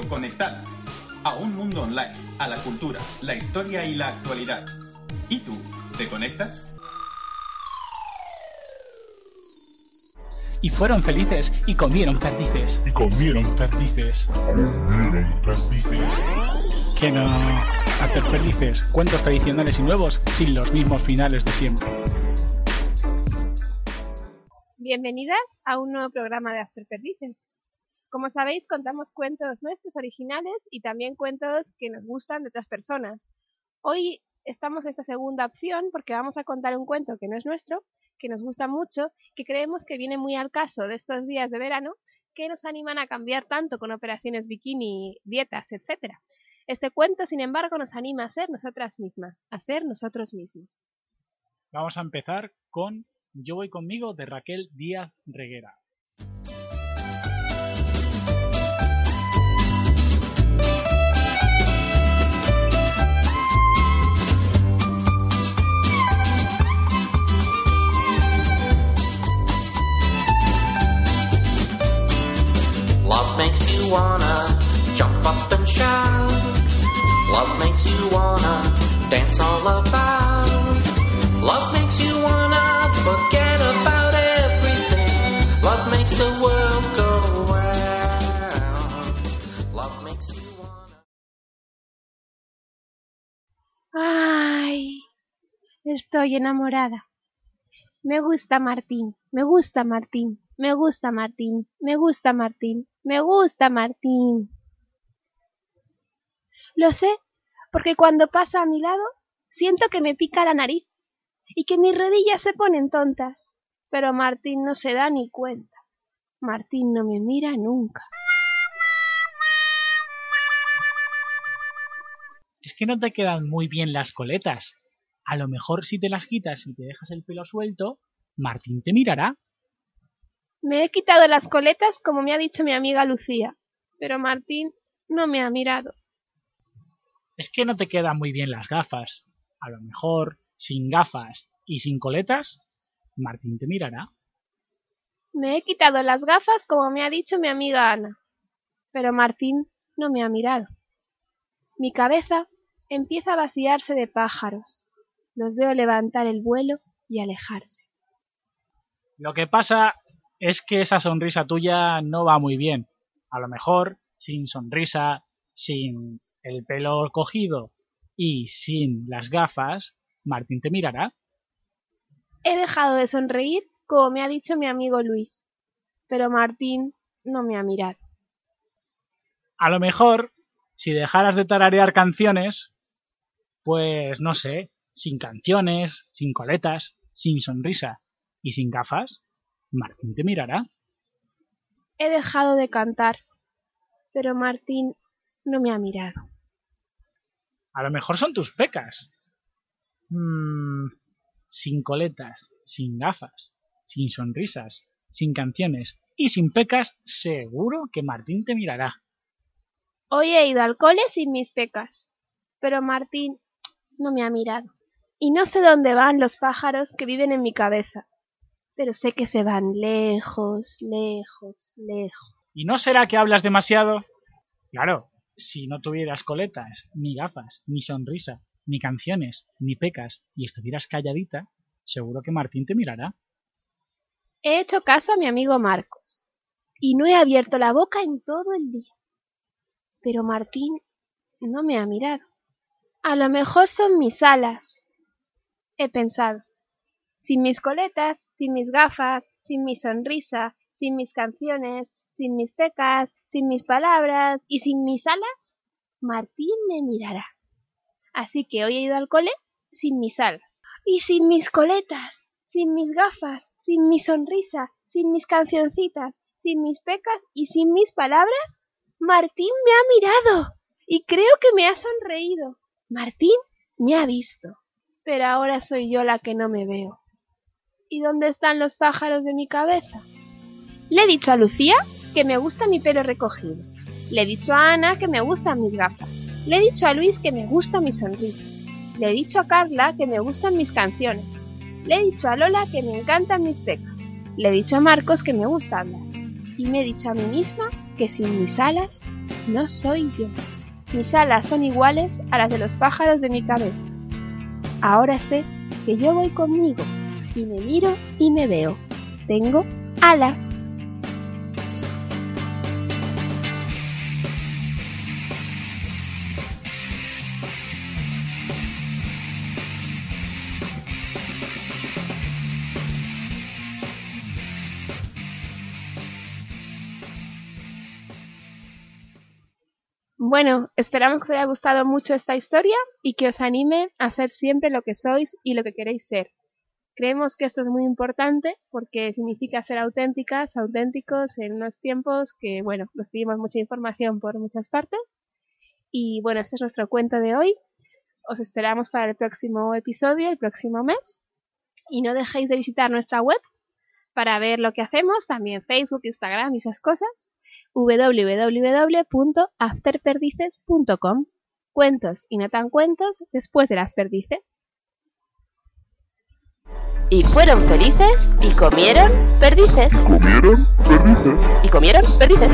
Radio Conectadas. A un mundo online, a la cultura, la historia y la actualidad. ¿Y tú, te conectas? Y fueron felices y comieron perdices. Y comieron perdices. Comieron perdices. Que no. Hacer perdices. Cuentos tradicionales y nuevos sin los mismos finales de siempre. Bienvenidas a un nuevo programa de After Perdices. Como sabéis, contamos cuentos nuestros originales y también cuentos que nos gustan de otras personas. Hoy estamos en esta segunda opción porque vamos a contar un cuento que no es nuestro, que nos gusta mucho, que creemos que viene muy al caso de estos días de verano, que nos animan a cambiar tanto con operaciones bikini, dietas, etc. Este cuento, sin embargo, nos anima a ser nosotras mismas, a ser nosotros mismos. Vamos a empezar con Yo voy conmigo de Raquel Díaz Reguera. Jump up and shout. Love makes you wanna dance all about. Love makes you wanna forget about everything. Love makes the world go round. Love makes you wanna. Ay, estoy enamorada. Me gusta Martín, me gusta Martín, me gusta Martín, me gusta Martín, me gusta Martín. Lo sé, porque cuando pasa a mi lado, siento que me pica la nariz y que mis rodillas se ponen tontas. Pero Martín no se da ni cuenta. Martín no me mira nunca. Es que no te quedan muy bien las coletas. A lo mejor si te las quitas y te dejas el pelo suelto, Martín te mirará. Me he quitado las coletas como me ha dicho mi amiga Lucía, pero Martín no me ha mirado. Es que no te quedan muy bien las gafas. A lo mejor, sin gafas y sin coletas, Martín te mirará. Me he quitado las gafas como me ha dicho mi amiga Ana, pero Martín no me ha mirado. Mi cabeza empieza a vaciarse de pájaros. Los veo levantar el vuelo y alejarse. Lo que pasa es que esa sonrisa tuya no va muy bien. A lo mejor, sin sonrisa, sin el pelo cogido y sin las gafas, Martín te mirará. He dejado de sonreír como me ha dicho mi amigo Luis, pero Martín no me ha mirado. A lo mejor, si dejaras de tararear canciones, pues no sé, sin canciones, sin coletas, sin sonrisa y sin gafas, Martín te mirará. He dejado de cantar, pero Martín no me ha mirado. A lo mejor son tus pecas. Mm, sin coletas, sin gafas, sin sonrisas, sin canciones y sin pecas, seguro que Martín te mirará. Hoy he ido al cole sin mis pecas, pero Martín no me ha mirado. Y no sé dónde van los pájaros que viven en mi cabeza, pero sé que se van lejos, lejos, lejos. ¿Y no será que hablas demasiado? Claro, si no tuvieras coletas, ni gafas, ni sonrisa, ni canciones, ni pecas, y estuvieras calladita, seguro que Martín te mirará. He hecho caso a mi amigo Marcos, y no he abierto la boca en todo el día. Pero Martín no me ha mirado. A lo mejor son mis alas. He pensado. Sin mis coletas, sin mis gafas, sin mi sonrisa, sin mis canciones, sin mis pecas, sin mis palabras y sin mis alas, Martín me mirará. Así que hoy he ido al cole sin mis alas. Y sin mis coletas, sin mis gafas, sin mi sonrisa, sin mis cancioncitas, sin mis pecas y sin mis palabras? Martín me ha mirado y creo que me ha sonreído. Martín me ha visto, pero ahora soy yo la que no me veo. ¿Y dónde están los pájaros de mi cabeza? Le he dicho a Lucía que me gusta mi pelo recogido. Le he dicho a Ana que me gustan mis gafas. Le he dicho a Luis que me gusta mi sonrisa. Le he dicho a Carla que me gustan mis canciones. Le he dicho a Lola que me encantan mis pecas. Le he dicho a Marcos que me gusta hablar. Y me he dicho a mí misma que sin mis alas no soy yo. Mis alas son iguales a las de los pájaros de mi cabeza. Ahora sé que yo voy conmigo y me miro y me veo. Tengo alas. Bueno, esperamos que os haya gustado mucho esta historia y que os anime a ser siempre lo que sois y lo que queréis ser. Creemos que esto es muy importante porque significa ser auténticas, auténticos en unos tiempos que, bueno, recibimos mucha información por muchas partes. Y bueno, este es nuestro cuento de hoy. Os esperamos para el próximo episodio, el próximo mes. Y no dejéis de visitar nuestra web para ver lo que hacemos, también Facebook, Instagram y esas cosas www.afterperdices.com. Cuentos y no tan cuentos después de las perdices. Y fueron felices y comieron perdices. ¿Comieron perdices? ¿Y comieron perdices?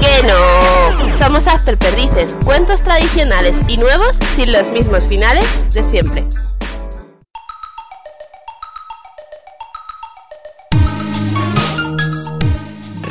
¡Que no! Somos After Perdices, cuentos tradicionales y nuevos sin los mismos finales de siempre.